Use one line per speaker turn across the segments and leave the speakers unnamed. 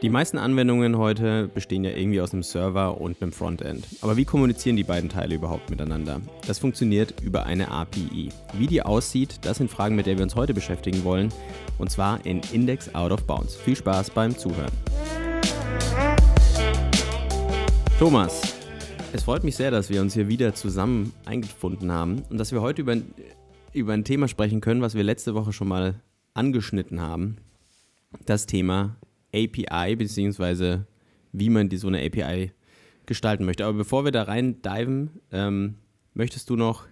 Die meisten Anwendungen heute bestehen ja irgendwie aus einem Server und einem Frontend. Aber wie kommunizieren die beiden Teile überhaupt miteinander? Das funktioniert über eine API. Wie die aussieht, das sind Fragen, mit der wir uns heute beschäftigen wollen. Und zwar in Index Out of Bounds. Viel Spaß beim Zuhören. Thomas, es freut mich sehr, dass wir uns hier wieder zusammen eingefunden haben und dass wir heute über, über ein Thema sprechen können, was wir letzte Woche schon mal angeschnitten haben. Das Thema API, beziehungsweise wie man die, so eine API gestalten möchte. Aber bevor wir da rein diven, ähm, möchtest du noch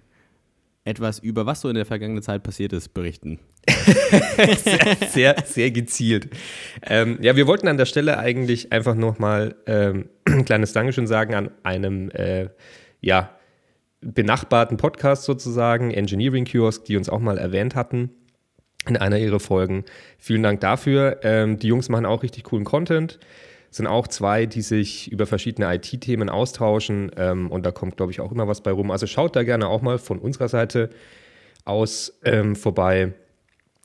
etwas über was so in der vergangenen Zeit passiert ist berichten?
sehr, sehr, sehr, gezielt. Ähm, ja, wir wollten an der Stelle eigentlich einfach nochmal ähm, ein kleines Dankeschön sagen an einem, äh, ja, benachbarten Podcast sozusagen, Engineering Kiosk, die uns auch mal erwähnt hatten in einer ihrer Folgen. Vielen Dank dafür. Ähm, die Jungs machen auch richtig coolen Content. Sind auch zwei, die sich über verschiedene IT-Themen austauschen ähm, und da kommt, glaube ich, auch immer was bei rum. Also schaut da gerne auch mal von unserer Seite aus ähm, vorbei.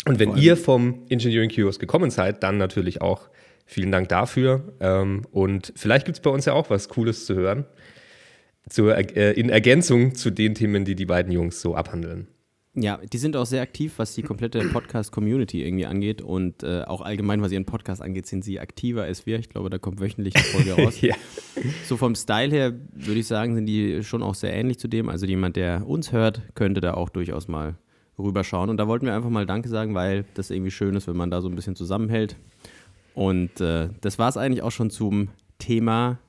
Und wenn ihr vom Engineering Kiosk gekommen seid, dann natürlich auch vielen Dank dafür. Ähm, und vielleicht gibt es bei uns ja auch was Cooles zu hören. Zur, äh, in Ergänzung zu den Themen, die die beiden Jungs so abhandeln.
Ja, die sind auch sehr aktiv, was die komplette Podcast-Community irgendwie angeht und äh, auch allgemein, was ihren Podcast angeht, sind sie aktiver als wir. Ich glaube, da kommt wöchentlich eine Folge raus. ja. So vom Style her würde ich sagen, sind die schon auch sehr ähnlich zu dem. Also jemand, der uns hört, könnte da auch durchaus mal rüberschauen. Und da wollten wir einfach mal Danke sagen, weil das irgendwie schön ist, wenn man da so ein bisschen zusammenhält. Und äh, das war es eigentlich auch schon zum Thema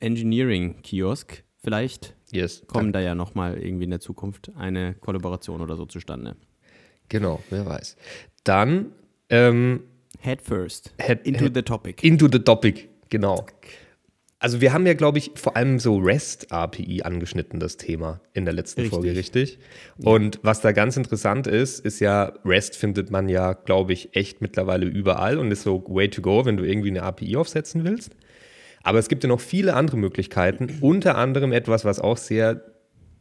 Engineering-Kiosk. Vielleicht yes, kommen da ja nochmal irgendwie in der Zukunft eine Kollaboration oder so zustande.
Genau, wer weiß. Dann ähm,
Head first. Head, into head, the topic.
Into the topic, genau. Also wir haben ja, glaube ich, vor allem so REST-API angeschnitten, das Thema in der letzten richtig. Folge, richtig? Ja. Und was da ganz interessant ist, ist ja, REST findet man ja, glaube ich, echt mittlerweile überall und ist so way to go, wenn du irgendwie eine API aufsetzen willst. Aber es gibt ja noch viele andere Möglichkeiten, unter anderem etwas, was auch sehr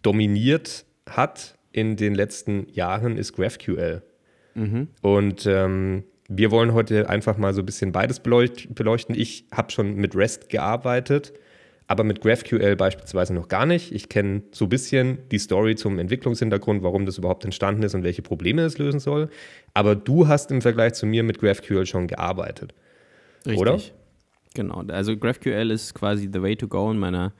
dominiert hat in den letzten Jahren, ist GraphQL. Mhm. Und ähm, wir wollen heute einfach mal so ein bisschen beides beleuchten. Ich habe schon mit REST gearbeitet, aber mit GraphQL beispielsweise noch gar nicht. Ich kenne so ein bisschen die Story zum Entwicklungshintergrund, warum das überhaupt entstanden ist und welche Probleme es lösen soll. Aber du hast im Vergleich zu mir mit GraphQL schon gearbeitet.
Richtig. Oder? Genau, also GraphQL ist quasi the way to go in meiner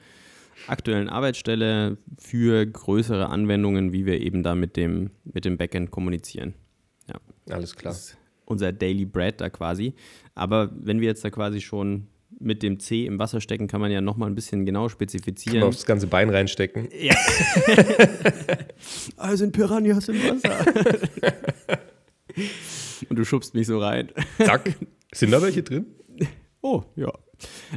aktuellen Arbeitsstelle für größere Anwendungen, wie wir eben da mit dem, mit dem Backend kommunizieren.
Ja. Alles klar. Das
ist unser Daily Bread da quasi. Aber wenn wir jetzt da quasi schon mit dem C im Wasser stecken, kann man ja nochmal ein bisschen genau spezifizieren. Kann man
aufs ganze Bein reinstecken. Ja.
also sind Piranhas im Wasser. Und du schubst mich so rein.
Zack. Sind da welche drin?
Oh, ja.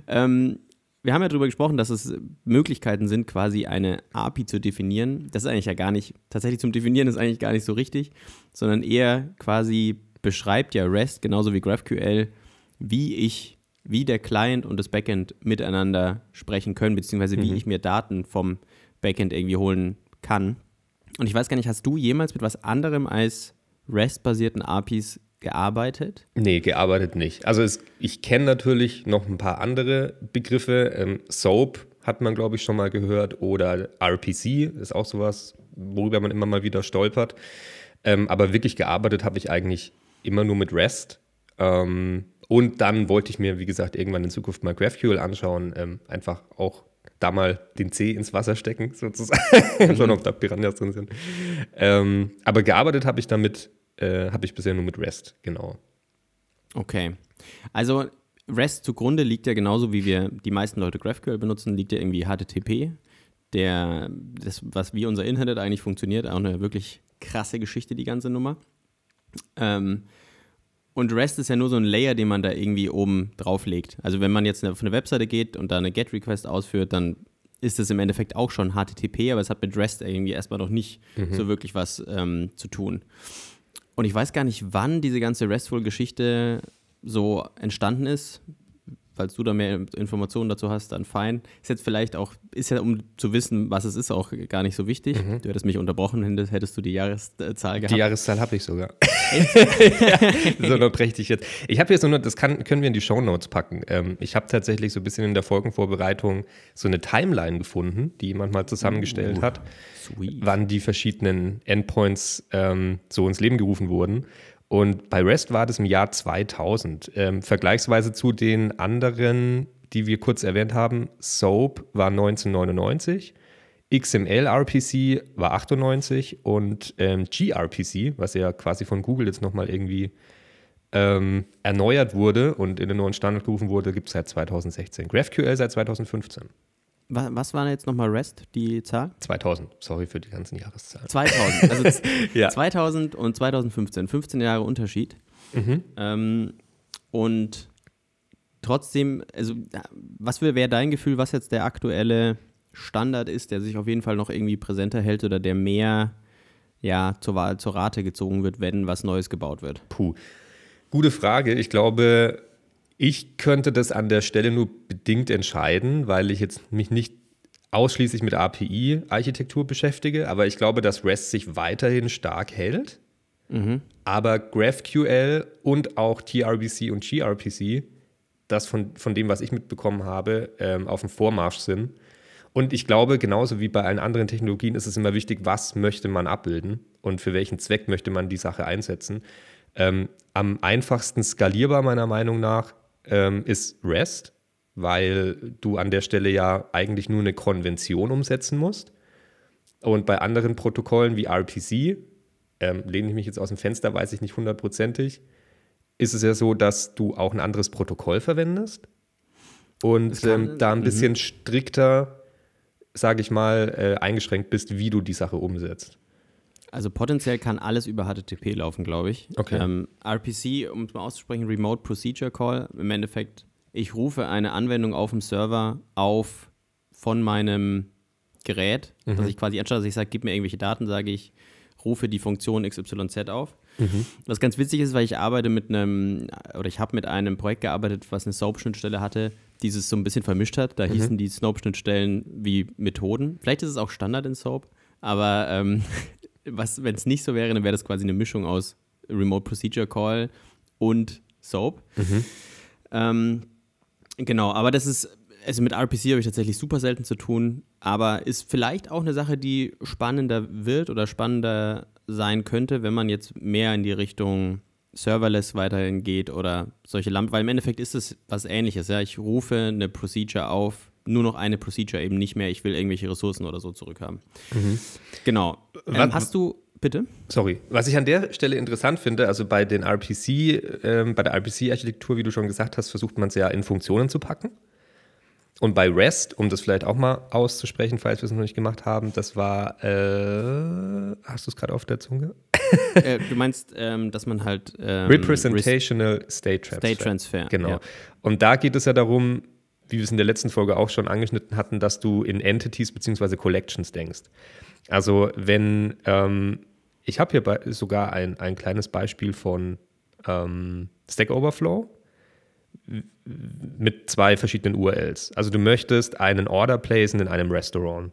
Ähm, wir haben ja darüber gesprochen, dass es Möglichkeiten sind, quasi eine API zu definieren. Das ist eigentlich ja gar nicht, tatsächlich zum Definieren ist eigentlich gar nicht so richtig, sondern eher quasi beschreibt ja REST genauso wie GraphQL, wie ich, wie der Client und das Backend miteinander sprechen können, beziehungsweise wie mhm. ich mir Daten vom Backend irgendwie holen kann. Und ich weiß gar nicht, hast du jemals mit was anderem als REST-basierten APIs gearbeitet?
Nee, gearbeitet nicht. Also es, ich kenne natürlich noch ein paar andere Begriffe. Ähm, SOAP hat man, glaube ich, schon mal gehört. Oder RPC ist auch sowas, worüber man immer mal wieder stolpert. Ähm, aber wirklich gearbeitet habe ich eigentlich immer nur mit REST. Ähm, und dann wollte ich mir, wie gesagt, irgendwann in Zukunft mal GraphQL anschauen. Ähm, einfach auch da mal den C ins Wasser stecken, sozusagen. Mhm. Schon, ob da Piranhas drin sind. Ähm, aber gearbeitet habe ich damit äh, habe ich bisher nur mit REST, genau.
Okay. Also REST zugrunde liegt ja genauso, wie wir die meisten Leute GraphQL benutzen, liegt ja irgendwie HTTP. Der, das, was wie unser Internet eigentlich funktioniert, auch eine wirklich krasse Geschichte, die ganze Nummer. Ähm, und REST ist ja nur so ein Layer, den man da irgendwie oben drauf legt. Also wenn man jetzt auf eine Webseite geht und da eine GET-Request ausführt, dann ist das im Endeffekt auch schon HTTP, aber es hat mit REST irgendwie erstmal noch nicht mhm. so wirklich was ähm, zu tun. Und ich weiß gar nicht, wann diese ganze Restful-Geschichte so entstanden ist. Falls du da mehr Informationen dazu hast, dann fein. Ist jetzt vielleicht auch, ist ja, um zu wissen, was es ist, auch gar nicht so wichtig. Mhm. Du hättest mich unterbrochen, hättest du die Jahreszahl gehabt.
Die Jahreszahl habe ich sogar. ja, so ich jetzt. Ich habe hier so eine, das kann, können wir in die Show Notes packen. Ähm, ich habe tatsächlich so ein bisschen in der Folgenvorbereitung so eine Timeline gefunden, die jemand mal zusammengestellt uh, hat, sweet. wann die verschiedenen Endpoints ähm, so ins Leben gerufen wurden. Und bei REST war das im Jahr 2000. Ähm, vergleichsweise zu den anderen, die wir kurz erwähnt haben, SOAP war 1999. XML-RPC war 98 und ähm, gRPC, was ja quasi von Google jetzt nochmal irgendwie ähm, erneuert wurde und in den neuen Standard gerufen wurde, gibt es seit 2016. GraphQL seit 2015.
Was war jetzt nochmal REST, die Zahl?
2000, sorry für die ganzen Jahreszahlen.
2000, also ja. 2000 und 2015, 15 Jahre Unterschied. Mhm. Ähm, und trotzdem, also was wäre dein Gefühl, was jetzt der aktuelle Standard ist, der sich auf jeden Fall noch irgendwie präsenter hält oder der mehr ja, zur, zur Rate gezogen wird, wenn was Neues gebaut wird?
Puh, gute Frage. Ich glaube, ich könnte das an der Stelle nur bedingt entscheiden, weil ich jetzt mich nicht ausschließlich mit API-Architektur beschäftige, aber ich glaube, dass REST sich weiterhin stark hält. Mhm. Aber GraphQL und auch TRBC und gRPC, das von, von dem, was ich mitbekommen habe, ähm, auf dem Vormarsch sind. Und ich glaube, genauso wie bei allen anderen Technologien ist es immer wichtig, was möchte man abbilden und für welchen Zweck möchte man die Sache einsetzen. Ähm, am einfachsten skalierbar meiner Meinung nach ähm, ist REST, weil du an der Stelle ja eigentlich nur eine Konvention umsetzen musst. Und bei anderen Protokollen wie RPC, ähm, lehne ich mich jetzt aus dem Fenster, weiß ich nicht hundertprozentig, ist es ja so, dass du auch ein anderes Protokoll verwendest und kann, ähm, da ein bisschen -hmm. strikter sage ich mal, äh, eingeschränkt bist, wie du die Sache umsetzt.
Also potenziell kann alles über HTTP laufen, glaube ich.
Okay. Ähm,
RPC, um es mal auszusprechen, Remote Procedure Call. Im Endeffekt, ich rufe eine Anwendung auf dem Server auf von meinem Gerät, mhm. dass ich quasi anstatt dass ich sage, gib mir irgendwelche Daten, sage ich, rufe die Funktion XYZ auf. Mhm. Was ganz witzig ist, weil ich arbeite mit einem, oder ich habe mit einem Projekt gearbeitet, was eine SOAP-Schnittstelle hatte, dieses so ein bisschen vermischt hat. Da mhm. hießen die SOAP-Schnittstellen wie Methoden. Vielleicht ist es auch Standard in SOAP, aber ähm, wenn es nicht so wäre, dann wäre das quasi eine Mischung aus Remote Procedure Call und SOAP. Mhm. Ähm, genau, aber das ist, also mit RPC habe ich tatsächlich super selten zu tun, aber ist vielleicht auch eine Sache, die spannender wird oder spannender sein könnte, wenn man jetzt mehr in die Richtung Serverless weiterhin geht oder solche Lampen, weil im Endeffekt ist es was ähnliches. Ja? Ich rufe eine Procedure auf, nur noch eine Procedure eben nicht mehr, ich will irgendwelche Ressourcen oder so zurückhaben. Mhm. Genau. Ähm, hast du, bitte?
Sorry. Was ich an der Stelle interessant finde, also bei den RPC, ähm, bei der RPC-Architektur, wie du schon gesagt hast, versucht man es ja in Funktionen zu packen. Und bei REST, um das vielleicht auch mal auszusprechen, falls wir es noch nicht gemacht haben, das war, äh, hast du es gerade auf der Zunge?
äh, du meinst, ähm, dass man halt.
Ähm, Representational State Transfer.
State Transfer.
Genau. Ja. Und da geht es ja darum, wie wir es in der letzten Folge auch schon angeschnitten hatten, dass du in Entities bzw. Collections denkst. Also, wenn, ähm, ich habe hier sogar ein, ein kleines Beispiel von ähm, Stack Overflow mit zwei verschiedenen URLs. Also du möchtest einen Order placen in einem Restaurant.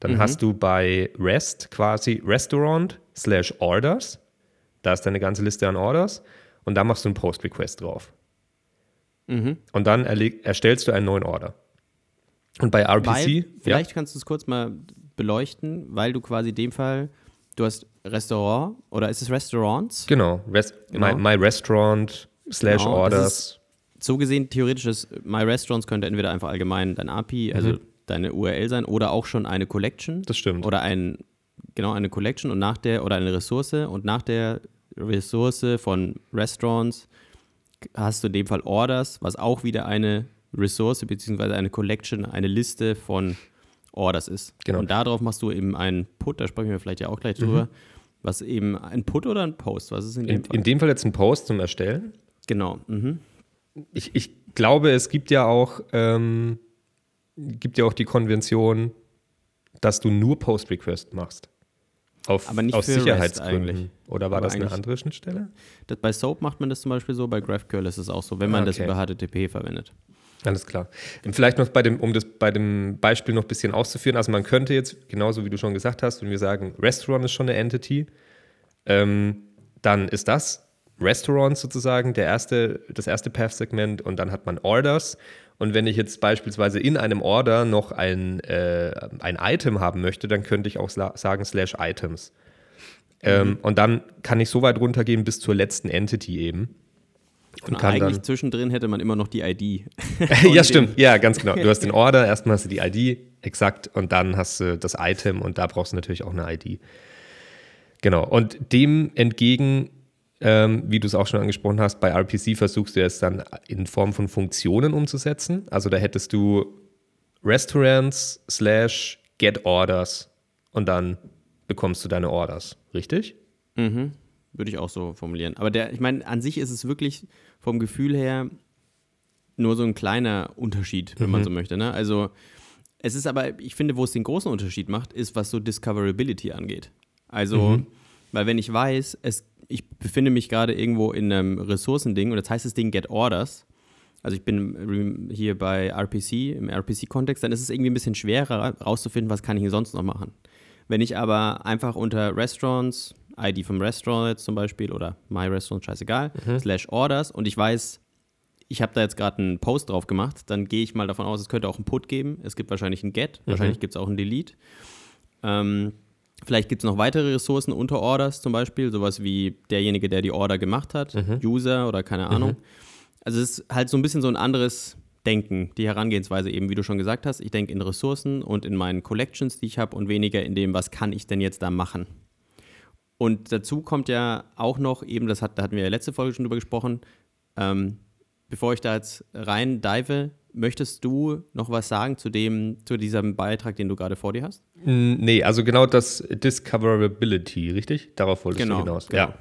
Dann mhm. hast du bei REST quasi Restaurant slash Orders. Da ist deine ganze Liste an Orders. Und da machst du einen Post-Request drauf. Mhm. Und dann erstellst du einen neuen Order. Und bei RPC.
Weil, vielleicht ja. kannst du es kurz mal beleuchten, weil du quasi in dem Fall, du hast Restaurant oder ist es Restaurants?
Genau, Rest, genau. My, my, Restaurant slash genau, Orders
so gesehen, theoretisch ist My Restaurants könnte entweder einfach allgemein dein API, also mhm. deine URL sein, oder auch schon eine Collection.
Das stimmt.
Oder ein, genau, eine Collection und nach der, oder eine Ressource und nach der Ressource von Restaurants hast du in dem Fall Orders, was auch wieder eine Ressource bzw. eine Collection, eine Liste von Orders ist. Genau. Und darauf machst du eben einen Put, da sprechen wir vielleicht ja auch gleich drüber. Mhm. Was eben ein Put oder ein Post? Was ist in dem
in, Fall? In dem Fall jetzt ein Post zum Erstellen.
Genau. Mhm
ich, ich glaube, es gibt ja auch, ähm, gibt ja auch die Konvention, dass du nur Post-Request machst. Auf,
aber nicht
aus Sicherheitsgründen. Oder war aber das eine andere Schnittstelle?
Das, bei SOAP macht man das zum Beispiel so, bei GraphQL ist es auch so, wenn man okay. das über HTTP verwendet.
Alles klar. Und vielleicht noch bei dem, um das bei dem Beispiel noch ein bisschen auszuführen, also man könnte jetzt, genauso wie du schon gesagt hast, wenn wir sagen, Restaurant ist schon eine Entity, ähm, dann ist das Restaurants sozusagen, der erste, das erste Path-Segment und dann hat man Orders. Und wenn ich jetzt beispielsweise in einem Order noch ein, äh, ein Item haben möchte, dann könnte ich auch sagen slash Items. Ähm, mhm. und dann kann ich so weit runtergehen bis zur letzten Entity eben.
Und, und eigentlich dann, zwischendrin hätte man immer noch die ID.
ja, stimmt. Ja, ganz genau. Du hast den Order, erstmal hast du die ID, exakt, und dann hast du das Item und da brauchst du natürlich auch eine ID. Genau. Und dem entgegen, ähm, wie du es auch schon angesprochen hast, bei RPC versuchst du es dann in Form von Funktionen umzusetzen. Also da hättest du Restaurants slash Get Orders und dann bekommst du deine Orders, richtig?
Mhm. Würde ich auch so formulieren. Aber der, ich meine, an sich ist es wirklich vom Gefühl her nur so ein kleiner Unterschied, wenn mhm. man so möchte. Ne? Also es ist aber, ich finde, wo es den großen Unterschied macht, ist, was so Discoverability angeht. Also, mhm. weil wenn ich weiß, es, ich befinde mich gerade irgendwo in einem Ressourcending und das heißt das Ding Get Orders, also ich bin hier bei RPC, im RPC-Kontext, dann ist es irgendwie ein bisschen schwerer rauszufinden, was kann ich hier sonst noch machen. Wenn ich aber einfach unter Restaurants, ID vom Restaurant jetzt zum Beispiel oder My Restaurant, scheißegal, mhm. slash Orders und ich weiß, ich habe da jetzt gerade einen Post drauf gemacht, dann gehe ich mal davon aus, es könnte auch einen Put geben. Es gibt wahrscheinlich einen Get, mhm. wahrscheinlich gibt es auch einen Delete. Ähm, vielleicht gibt es noch weitere Ressourcen unter Orders zum Beispiel, sowas wie derjenige, der die Order gemacht hat, mhm. User oder keine Ahnung. Mhm. Also es ist halt so ein bisschen so ein anderes Denken, die Herangehensweise eben, wie du schon gesagt hast. Ich denke in Ressourcen und in meinen Collections, die ich habe und weniger in dem, was kann ich denn jetzt da machen. Und dazu kommt ja auch noch eben, das hat, da hatten wir ja letzte Folge schon drüber gesprochen, ähm, bevor ich da jetzt rein dive, möchtest du noch was sagen zu dem, zu diesem Beitrag, den du gerade vor dir hast?
Nee, also genau das Discoverability, richtig? Darauf wolltest genau, du hinaus.
Genau. Ja.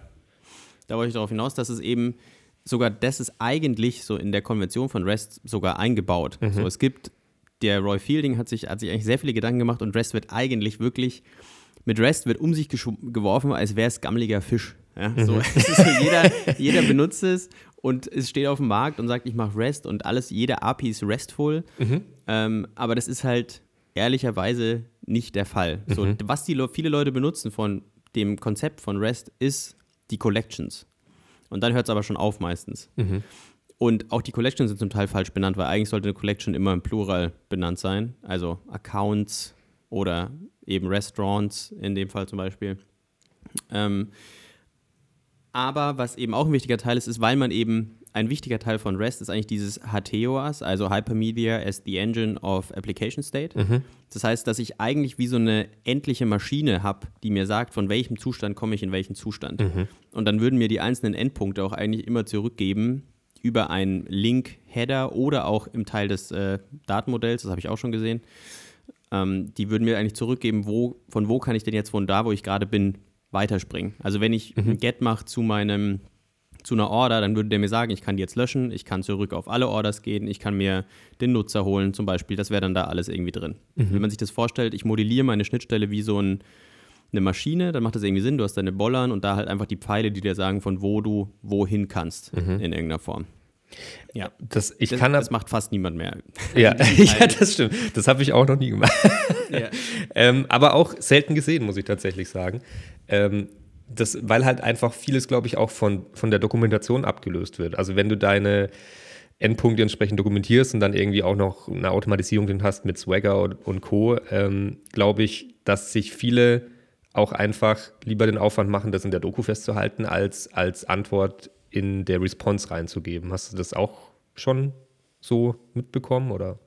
Da wollte ich darauf hinaus, dass es eben sogar das ist eigentlich so in der Konvention von REST sogar eingebaut. Mhm. So, es gibt, der Roy Fielding hat sich, hat sich eigentlich sehr viele Gedanken gemacht und REST wird eigentlich wirklich, mit REST wird um sich geworfen, als wäre es gammeliger Fisch. Ja, mhm. so, so jeder, jeder benutzt es und es steht auf dem Markt und sagt, ich mache REST und alles, jede API ist RESTful. Mhm. Ähm, aber das ist halt ehrlicherweise nicht der Fall. So, mhm. was die viele Leute benutzen von dem Konzept von REST ist die Collections. Und dann hört es aber schon auf meistens. Mhm. Und auch die Collections sind zum Teil falsch benannt, weil eigentlich sollte eine Collection immer im Plural benannt sein. Also Accounts oder eben Restaurants in dem Fall zum Beispiel. Ähm, aber was eben auch ein wichtiger Teil ist, ist, weil man eben ein wichtiger Teil von REST ist eigentlich dieses HTOAS, also Hypermedia as the Engine of Application State. Mhm. Das heißt, dass ich eigentlich wie so eine endliche Maschine habe, die mir sagt, von welchem Zustand komme ich in welchen Zustand. Mhm. Und dann würden mir die einzelnen Endpunkte auch eigentlich immer zurückgeben über einen Link-Header oder auch im Teil des äh, Datenmodells, das habe ich auch schon gesehen. Ähm, die würden mir eigentlich zurückgeben, wo, von wo kann ich denn jetzt von da, wo ich gerade bin, weiterspringen. Also wenn ich mhm. ein Get mache zu meinem zu einer Order, dann würde der mir sagen, ich kann die jetzt löschen, ich kann zurück auf alle Orders gehen, ich kann mir den Nutzer holen zum Beispiel, das wäre dann da alles irgendwie drin. Mhm. Wenn man sich das vorstellt, ich modelliere meine Schnittstelle wie so ein, eine Maschine, dann macht das irgendwie Sinn, du hast deine Bollern und da halt einfach die Pfeile, die dir sagen, von wo du wohin kannst mhm. in irgendeiner Form.
Ja, das, ich
das,
kann
das macht fast niemand mehr.
Ja, ja das stimmt. Das habe ich auch noch nie gemacht. Ja. ähm, aber auch selten gesehen, muss ich tatsächlich sagen. Ähm, das, weil halt einfach vieles, glaube ich, auch von, von der Dokumentation abgelöst wird. Also wenn du deine Endpunkte entsprechend dokumentierst und dann irgendwie auch noch eine Automatisierung drin hast mit Swagger und, und Co., ähm, glaube ich, dass sich viele auch einfach lieber den Aufwand machen, das in der Doku festzuhalten, als als Antwort in der Response reinzugeben. Hast du das auch schon so mitbekommen oder?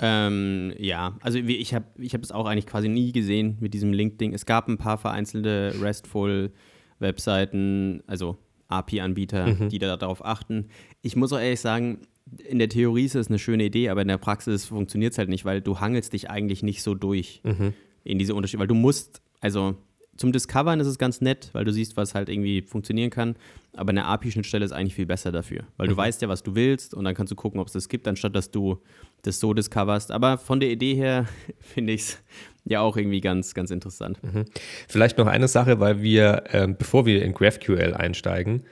Ähm, ja, also ich habe ich hab es auch eigentlich quasi nie gesehen mit diesem Link-Ding. Es gab ein paar vereinzelte RESTful-Webseiten, also API-Anbieter, mhm. die da darauf achten. Ich muss auch ehrlich sagen, in der Theorie ist es eine schöne Idee, aber in der Praxis funktioniert es halt nicht, weil du hangelst dich eigentlich nicht so durch mhm. in diese Unterschiede, weil du musst, also zum Discovern ist es ganz nett, weil du siehst, was halt irgendwie funktionieren kann. Aber eine API-Schnittstelle ist eigentlich viel besser dafür, weil mhm. du weißt ja, was du willst und dann kannst du gucken, ob es das gibt, anstatt dass du das so discoverst. Aber von der Idee her finde ich es ja auch irgendwie ganz, ganz interessant. Mhm.
Vielleicht noch eine Sache, weil wir, ähm, bevor wir in GraphQL einsteigen,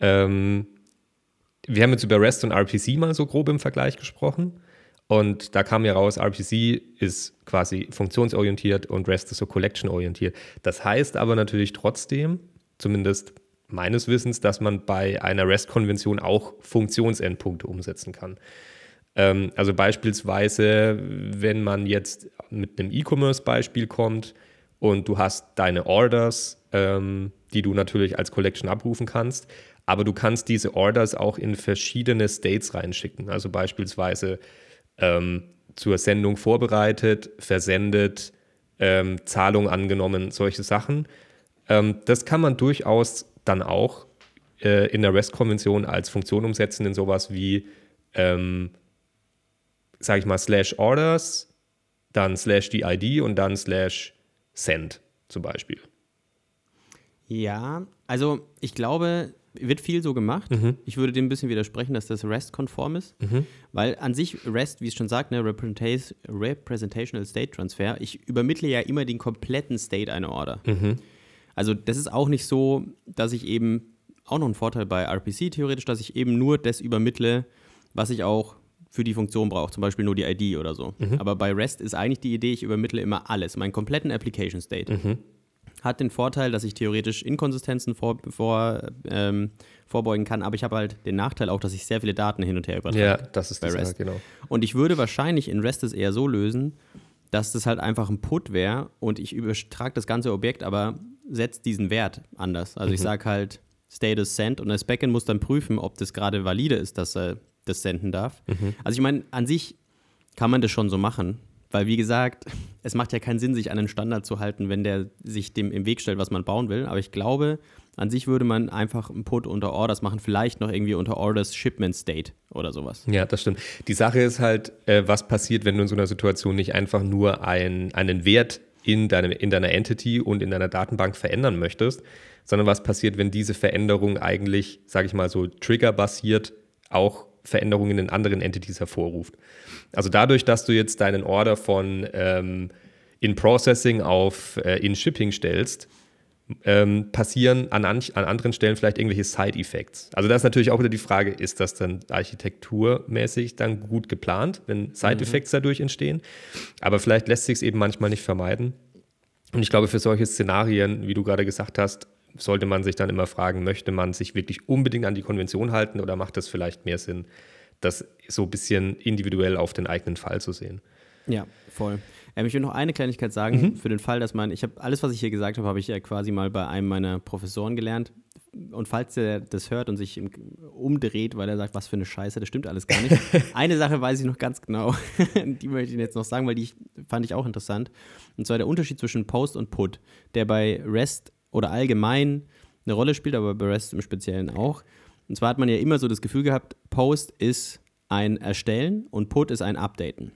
ähm, wir haben jetzt über REST und RPC mal so grob im Vergleich gesprochen. Und da kam ja raus, RPC ist quasi funktionsorientiert und REST ist so collection-orientiert. Das heißt aber natürlich trotzdem, zumindest meines Wissens, dass man bei einer REST-Konvention auch Funktionsendpunkte umsetzen kann. Ähm, also beispielsweise, wenn man jetzt mit einem E-Commerce-Beispiel kommt und du hast deine Orders, ähm, die du natürlich als Collection abrufen kannst, aber du kannst diese Orders auch in verschiedene States reinschicken. Also beispielsweise ähm, zur Sendung vorbereitet, versendet, ähm, Zahlung angenommen, solche Sachen. Ähm, das kann man durchaus dann auch äh, in der REST-Konvention als Funktion umsetzen in sowas wie, ähm, sage ich mal, slash orders, dann slash die ID und dann slash send zum Beispiel.
Ja, also ich glaube, wird viel so gemacht. Mhm. Ich würde dem ein bisschen widersprechen, dass das REST-konform ist, mhm. weil an sich REST, wie es schon sagt, ne, Representational State Transfer, ich übermittle ja immer den kompletten State einer Order. Mhm. Also das ist auch nicht so, dass ich eben auch noch einen Vorteil bei RPC theoretisch, dass ich eben nur das übermittle, was ich auch für die Funktion brauche, zum Beispiel nur die ID oder so. Mhm. Aber bei REST ist eigentlich die Idee, ich übermittle immer alles, meinen kompletten Application State. Mhm hat den Vorteil, dass ich theoretisch Inkonsistenzen vor, vor, ähm, vorbeugen kann, aber ich habe halt den Nachteil auch, dass ich sehr viele Daten hin und her übertrage.
Ja, das ist bei REST. Sache, genau.
Und ich würde wahrscheinlich in REST es eher so lösen, dass das halt einfach ein Put wäre und ich übertrage das ganze Objekt, aber setze diesen Wert anders. Also mhm. ich sage halt Status Send und das Backend muss dann prüfen, ob das gerade valide ist, dass er das senden darf. Mhm. Also ich meine, an sich kann man das schon so machen, weil, wie gesagt, es macht ja keinen Sinn, sich an einen Standard zu halten, wenn der sich dem im Weg stellt, was man bauen will. Aber ich glaube, an sich würde man einfach einen Put unter Orders machen, vielleicht noch irgendwie unter Orders Shipment State oder sowas.
Ja, das stimmt. Die Sache ist halt, äh, was passiert, wenn du in so einer Situation nicht einfach nur ein, einen Wert in, deinem, in deiner Entity und in deiner Datenbank verändern möchtest, sondern was passiert, wenn diese Veränderung eigentlich, sage ich mal so, triggerbasiert auch Veränderungen in anderen Entities hervorruft. Also dadurch, dass du jetzt deinen Order von ähm, in Processing auf äh, in Shipping stellst, ähm, passieren an, an, anderen Stellen vielleicht irgendwelche Side-Effects. Also da ist natürlich auch wieder die Frage, ist das dann architekturmäßig dann gut geplant, wenn Side-Effects mhm. dadurch entstehen? Aber vielleicht lässt sich es eben manchmal nicht vermeiden. Und ich glaube, für solche Szenarien, wie du gerade gesagt hast, sollte man sich dann immer fragen, möchte man sich wirklich unbedingt an die Konvention halten oder macht es vielleicht mehr Sinn, das so ein bisschen individuell auf den eigenen Fall zu sehen?
Ja, voll. Ähm, ich will noch eine Kleinigkeit sagen, mhm. für den Fall, dass man, ich habe alles, was ich hier gesagt habe, habe ich ja quasi mal bei einem meiner Professoren gelernt. Und falls der das hört und sich umdreht, weil er sagt, was für eine Scheiße, das stimmt alles gar nicht. eine Sache weiß ich noch ganz genau, die möchte ich Ihnen jetzt noch sagen, weil die fand ich auch interessant. Und zwar der Unterschied zwischen Post und Put, der bei REST oder allgemein eine Rolle spielt, aber bei REST im Speziellen auch. Und zwar hat man ja immer so das Gefühl gehabt, Post ist ein Erstellen und Put ist ein Updaten.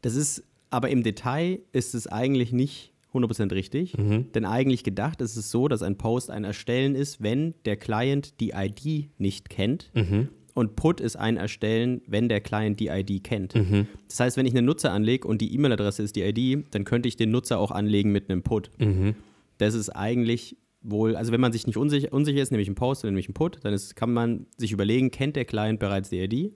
Das ist aber im Detail ist es eigentlich nicht 100% richtig, mhm. denn eigentlich gedacht ist es so, dass ein Post ein Erstellen ist, wenn der Client die ID nicht kennt. Mhm. Und Put ist ein Erstellen, wenn der Client die ID kennt. Mhm. Das heißt, wenn ich einen Nutzer anlege und die E-Mail-Adresse ist die ID, dann könnte ich den Nutzer auch anlegen mit einem Put. Das ist eigentlich wohl, also wenn man sich nicht unsicher, unsicher ist, nämlich ein Post oder nämlich ein Put, dann ist, kann man sich überlegen, kennt der Client bereits die ID?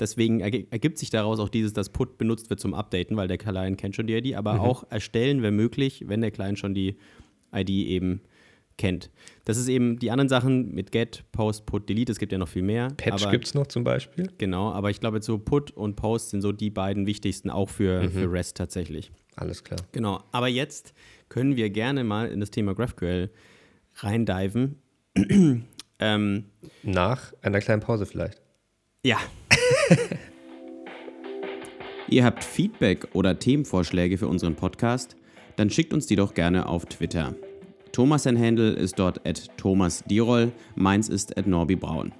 Deswegen ergibt sich daraus auch dieses, dass Put benutzt wird zum Updaten, weil der Client kennt schon die ID, aber mhm. auch erstellen wäre möglich, wenn der Client schon die ID eben kennt. Das ist eben die anderen Sachen mit Get, Post, Put, Delete, es gibt ja noch viel mehr.
Patch gibt es noch zum Beispiel.
Genau, aber ich glaube, so Put und Post sind so die beiden wichtigsten auch für, mhm. für REST tatsächlich.
Alles klar.
Genau, aber jetzt können wir gerne mal in das Thema GraphQL reindiven.
ähm, Nach einer kleinen Pause vielleicht.
Ja. Ihr habt Feedback oder Themenvorschläge für unseren Podcast? Dann schickt uns die doch gerne auf Twitter. Thomas sein Handle ist dort at Thomas Dirol, meins ist at Norby Braun.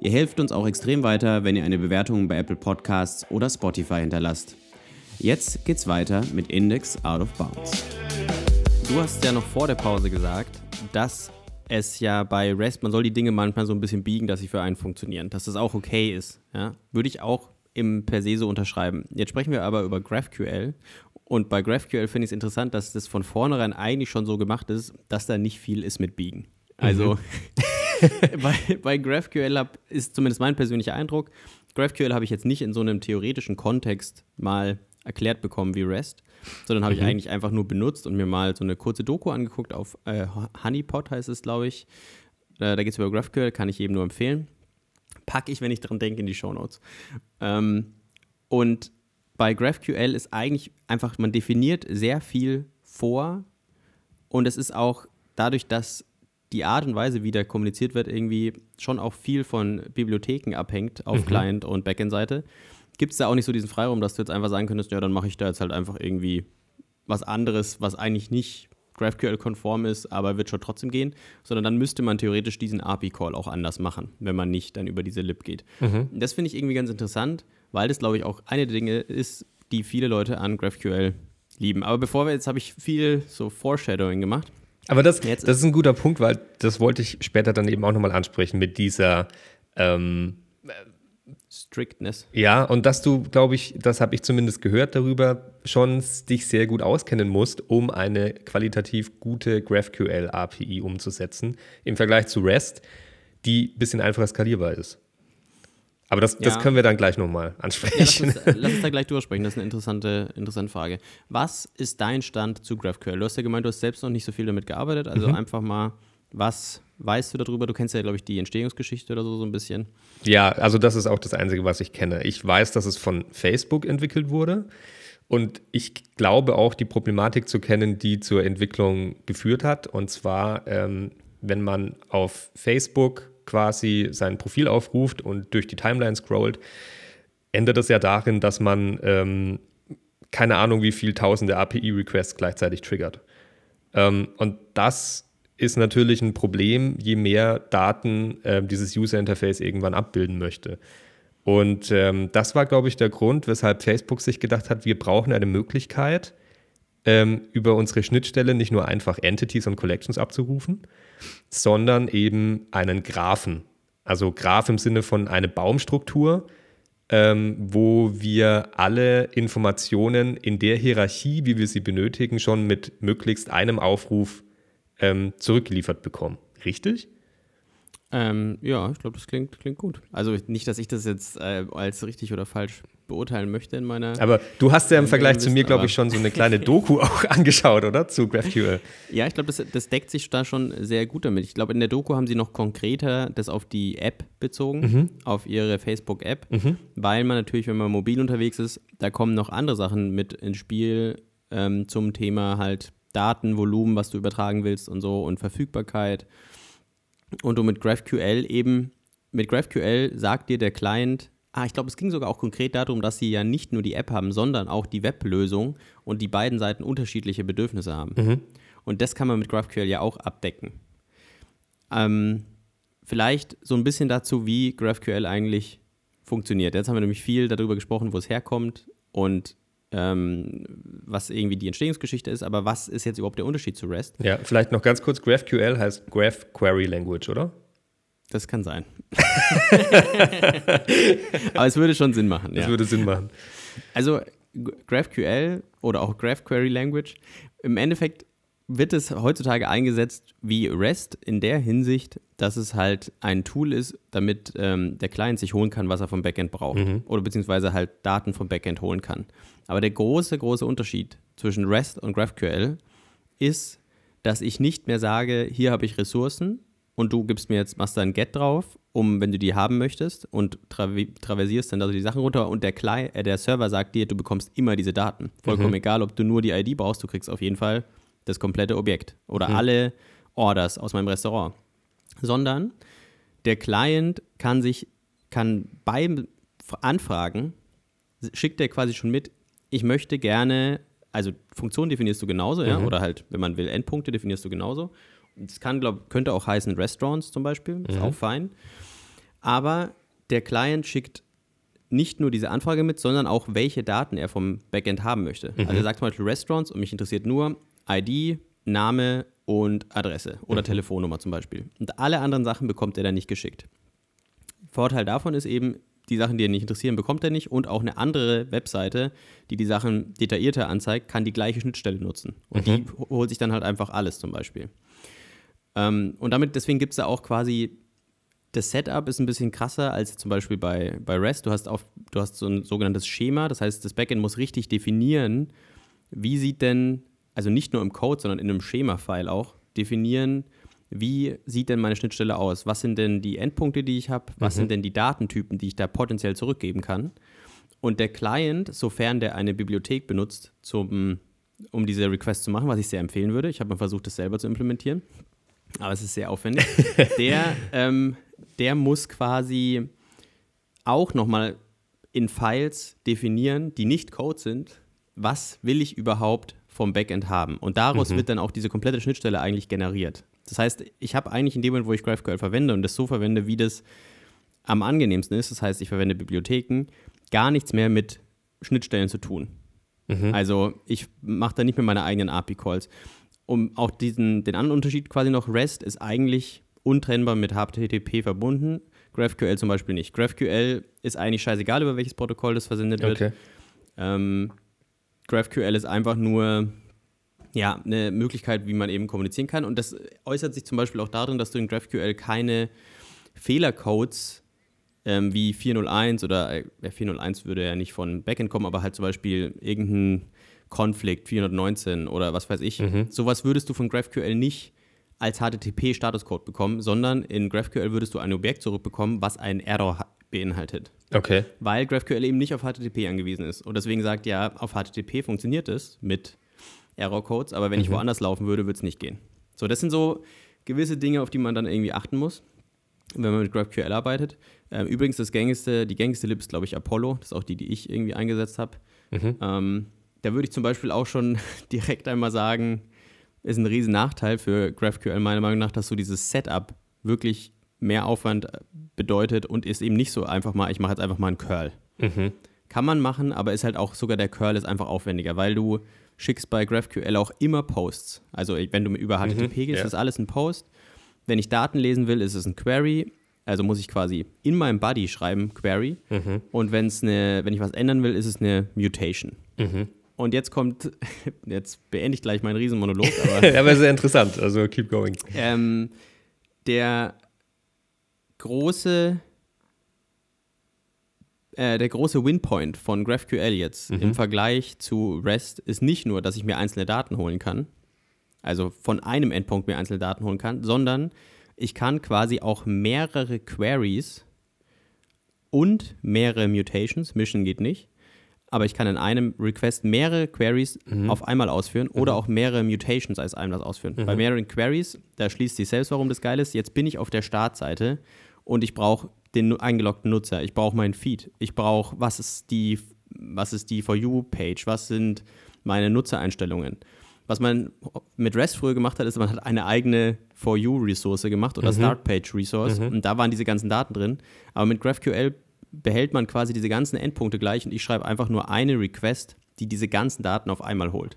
Ihr helft uns auch extrem weiter, wenn ihr eine Bewertung bei Apple Podcasts oder Spotify hinterlasst. Jetzt geht's weiter mit Index Out of Bounds. Du hast ja noch vor der Pause gesagt, dass es ja bei REST, man soll die Dinge manchmal so ein bisschen biegen, dass sie für einen funktionieren, dass das auch okay ist. Ja? Würde ich auch im per se so unterschreiben. Jetzt sprechen wir aber über GraphQL. Und bei GraphQL finde ich es interessant, dass das von vornherein eigentlich schon so gemacht ist, dass da nicht viel ist mit Biegen. Also mhm. bei, bei, GraphQL hab, ist zumindest mein persönlicher Eindruck, GraphQL habe ich jetzt nicht in so einem theoretischen Kontext mal erklärt bekommen wie REST, sondern habe mhm. ich eigentlich einfach nur benutzt und mir mal so eine kurze Doku angeguckt auf äh, Honeypot heißt es, glaube ich. Äh, da geht es über GraphQL, kann ich jedem nur empfehlen. Packe ich, wenn ich dran denke, in die Show Notes. Ähm, und bei GraphQL ist eigentlich einfach, man definiert sehr viel vor und es ist auch dadurch, dass die Art und Weise, wie da kommuniziert wird, irgendwie schon auch viel von Bibliotheken abhängt auf mhm. Client- und Backend-Seite, gibt es da auch nicht so diesen Freiraum, dass du jetzt einfach sagen könntest, ja, dann mache ich da jetzt halt einfach irgendwie was anderes, was eigentlich nicht GraphQL-konform ist, aber wird schon trotzdem gehen, sondern dann müsste man theoretisch diesen API-Call auch anders machen, wenn man nicht dann über diese Lib geht. Mhm. Das finde ich irgendwie ganz interessant, weil das, glaube ich, auch eine der Dinge ist, die viele Leute an GraphQL lieben. Aber bevor wir jetzt, habe ich viel so Foreshadowing gemacht.
Aber das, jetzt, das ist ein guter Punkt, weil das wollte ich später dann eben auch nochmal ansprechen mit dieser ähm,
Strictness.
Ja, und dass du, glaube ich, das habe ich zumindest gehört darüber, schon dich sehr gut auskennen musst, um eine qualitativ gute GraphQL-API umzusetzen, im Vergleich zu REST, die ein bisschen einfacher skalierbar ist. Aber das, das können wir dann gleich nochmal ansprechen. Ja, lass,
uns, lass, uns, da gleich durchsprechen. Das ist eine interessante, interessante Frage. Was ist dein Stand zu GraphQL? Du hast ja gemeint, du hast selbst noch nicht so viel damit gearbeitet. Also mhm. einfach mal, was weißt du darüber? Du kennst ja, glaube ich, die Entstehungsgeschichte oder so, so ein bisschen.
Ja, also das ist auch das Einzige, was ich kenne. Ich weiß, dass es von Facebook entwickelt wurde. Und ich glaube auch, die Problematik zu kennen, die zur Entwicklung geführt hat. Und zwar, ähm, wenn man auf Facebook quasi sein Profil aufruft und durch die Timeline scrollt, endet es ja darin, dass man ähm, keine Ahnung, wie viel tausende API-Requests gleichzeitig triggert. Ähm, und das ist natürlich ein Problem, je mehr Daten äh, dieses User-Interface irgendwann abbilden möchte. Und ähm, das war, glaube ich, der Grund, weshalb Facebook sich gedacht hat, wir brauchen eine Möglichkeit, ähm, über unsere Schnittstelle nicht nur einfach Entities und Collections abzurufen, sondern eben einen Graphen. Also Graph im Sinne von eine Baumstruktur, ähm, wo wir alle Informationen in der Hierarchie, wie wir sie benötigen, schon mit möglichst einem Aufruf ähm, zurückgeliefert bekommen. Richtig?
Ähm, ja, ich glaube, das klingt, klingt gut. Also nicht, dass ich das jetzt äh, als richtig oder falsch beurteilen möchte in meiner.
Aber du hast ja im Vergleich zu mir, glaube ich, schon so eine kleine Doku auch angeschaut, oder? Zu GraphQL.
Ja, ich glaube, das, das deckt sich da schon sehr gut damit. Ich glaube, in der Doku haben sie noch konkreter das auf die App bezogen, mhm. auf ihre Facebook-App, mhm. weil man natürlich, wenn man mobil unterwegs ist, da kommen noch andere Sachen mit ins Spiel ähm, zum Thema halt Datenvolumen, was du übertragen willst und so und Verfügbarkeit. Und du mit GraphQL eben, mit GraphQL sagt dir der Client, Ah, ich glaube, es ging sogar auch konkret darum, dass sie ja nicht nur die App haben, sondern auch die Weblösung und die beiden Seiten unterschiedliche Bedürfnisse haben. Mhm. Und das kann man mit GraphQL ja auch abdecken. Ähm, vielleicht so ein bisschen dazu, wie GraphQL eigentlich funktioniert. Jetzt haben wir nämlich viel darüber gesprochen, wo es herkommt und ähm, was irgendwie die Entstehungsgeschichte ist, aber was ist jetzt überhaupt der Unterschied zu REST?
Ja, vielleicht noch ganz kurz, GraphQL heißt Graph Query Language, oder?
Das kann sein. Aber es würde schon Sinn machen.
Es ja. würde Sinn machen.
Also GraphQL oder auch Graph Query Language, im Endeffekt wird es heutzutage eingesetzt wie REST in der Hinsicht, dass es halt ein Tool ist, damit ähm, der Client sich holen kann, was er vom Backend braucht. Mhm. Oder beziehungsweise halt Daten vom Backend holen kann. Aber der große, große Unterschied zwischen REST und GraphQL ist, dass ich nicht mehr sage, hier habe ich Ressourcen, und du gibst mir jetzt, machst da ein Get drauf, um, wenn du die haben möchtest und traversierst dann also die Sachen runter und der, Client, äh, der Server sagt dir, du bekommst immer diese Daten. Vollkommen mhm. egal, ob du nur die ID brauchst, du kriegst auf jeden Fall das komplette Objekt oder mhm. alle Orders aus meinem Restaurant. Sondern der Client kann sich, kann beim Anfragen, schickt er quasi schon mit, ich möchte gerne, also Funktion definierst du genauso, mhm. ja, oder halt, wenn man will, Endpunkte definierst du genauso das kann, glaub, könnte auch heißen Restaurants zum Beispiel, ist mhm. auch fein. Aber der Client schickt nicht nur diese Anfrage mit, sondern auch, welche Daten er vom Backend haben möchte. Mhm. Also er sagt zum Beispiel Restaurants und mich interessiert nur ID, Name und Adresse oder mhm. Telefonnummer zum Beispiel. Und alle anderen Sachen bekommt er dann nicht geschickt. Vorteil davon ist eben, die Sachen, die ihn nicht interessieren, bekommt er nicht und auch eine andere Webseite, die die Sachen detaillierter anzeigt, kann die gleiche Schnittstelle nutzen. Und mhm. die holt sich dann halt einfach alles zum Beispiel. Ähm, und damit, deswegen gibt es da auch quasi, das Setup ist ein bisschen krasser als zum Beispiel bei, bei REST. Du hast, auf, du hast so ein sogenanntes Schema, das heißt, das Backend muss richtig definieren, wie sieht denn, also nicht nur im Code, sondern in einem Schema-File auch, definieren, wie sieht denn meine Schnittstelle aus? Was sind denn die Endpunkte, die ich habe? Was mhm. sind denn die Datentypen, die ich da potenziell zurückgeben kann? Und der Client, sofern der eine Bibliothek benutzt, zum, um diese Request zu machen, was ich sehr empfehlen würde, ich habe mal versucht, das selber zu implementieren, aber es ist sehr aufwendig, der, ähm, der muss quasi auch nochmal in Files definieren, die nicht Code sind, was will ich überhaupt vom Backend haben. Und daraus mhm. wird dann auch diese komplette Schnittstelle eigentlich generiert. Das heißt, ich habe eigentlich in dem Moment, wo ich GraphQL verwende und das so verwende, wie das am angenehmsten ist, das heißt, ich verwende Bibliotheken, gar nichts mehr mit Schnittstellen zu tun. Mhm. Also ich mache da nicht mehr meine eigenen API-Calls. Um auch diesen, den anderen Unterschied quasi noch, REST ist eigentlich untrennbar mit HTTP verbunden. GraphQL zum Beispiel nicht. GraphQL ist eigentlich scheißegal, über welches Protokoll das versendet wird. Okay. Ähm, GraphQL ist einfach nur ja, eine Möglichkeit, wie man eben kommunizieren kann. Und das äußert sich zum Beispiel auch darin, dass du in GraphQL keine Fehlercodes ähm, wie 401 oder äh, 401 würde ja nicht von Backend kommen, aber halt zum Beispiel irgendein Konflikt 419 oder was weiß ich. Mhm. Sowas würdest du von GraphQL nicht als HTTP-Statuscode bekommen, sondern in GraphQL würdest du ein Objekt zurückbekommen, was einen Error beinhaltet.
Okay.
Weil GraphQL eben nicht auf HTTP angewiesen ist. Und deswegen sagt ja, auf HTTP funktioniert es mit Error-Codes, aber wenn mhm. ich woanders laufen würde, würde es nicht gehen. So, das sind so gewisse Dinge, auf die man dann irgendwie achten muss, wenn man mit GraphQL arbeitet. Ähm, übrigens, das gängigste, die gängigste Lib ist, glaube ich, Apollo. Das ist auch die, die ich irgendwie eingesetzt habe. Mhm. Ähm, da würde ich zum Beispiel auch schon direkt einmal sagen, ist ein riesen Nachteil für GraphQL meiner Meinung nach, dass so dieses Setup wirklich mehr Aufwand bedeutet und ist eben nicht so einfach mal, ich mache jetzt einfach mal einen Curl. Mhm. Kann man machen, aber ist halt auch sogar der Curl ist einfach aufwendiger, weil du schickst bei GraphQL auch immer Posts. Also wenn du über HTTP mhm, gehst, ja. ist alles ein Post. Wenn ich Daten lesen will, ist es ein Query. Also muss ich quasi in meinem Body schreiben Query. Mhm. Und wenn's eine, wenn ich was ändern will, ist es eine Mutation. Mhm. Und jetzt kommt, jetzt beende ich gleich meinen Riesenmonolog.
Aber, aber sehr interessant, also keep going.
Ähm, der große, äh, der große Winpoint von GraphQL jetzt mhm. im Vergleich zu REST ist nicht nur, dass ich mir einzelne Daten holen kann, also von einem Endpunkt mir einzelne Daten holen kann, sondern ich kann quasi auch mehrere Queries und mehrere Mutations, Mission geht nicht, aber ich kann in einem Request mehrere Queries mhm. auf einmal ausführen oder mhm. auch mehrere Mutations als einmal ausführen. Mhm. Bei mehreren Queries, da schließt sich selbst, warum das geil ist. Jetzt bin ich auf der Startseite und ich brauche den eingeloggten Nutzer. Ich brauche meinen Feed. Ich brauche, was ist die, was ist die For You-Page? Was sind meine Nutzereinstellungen? Was man mit REST früher gemacht hat, ist, man hat eine eigene For You-Ressource gemacht oder mhm. Start-Page-Resource mhm. und da waren diese ganzen Daten drin. Aber mit GraphQL behält man quasi diese ganzen Endpunkte gleich und ich schreibe einfach nur eine Request, die diese ganzen Daten auf einmal holt.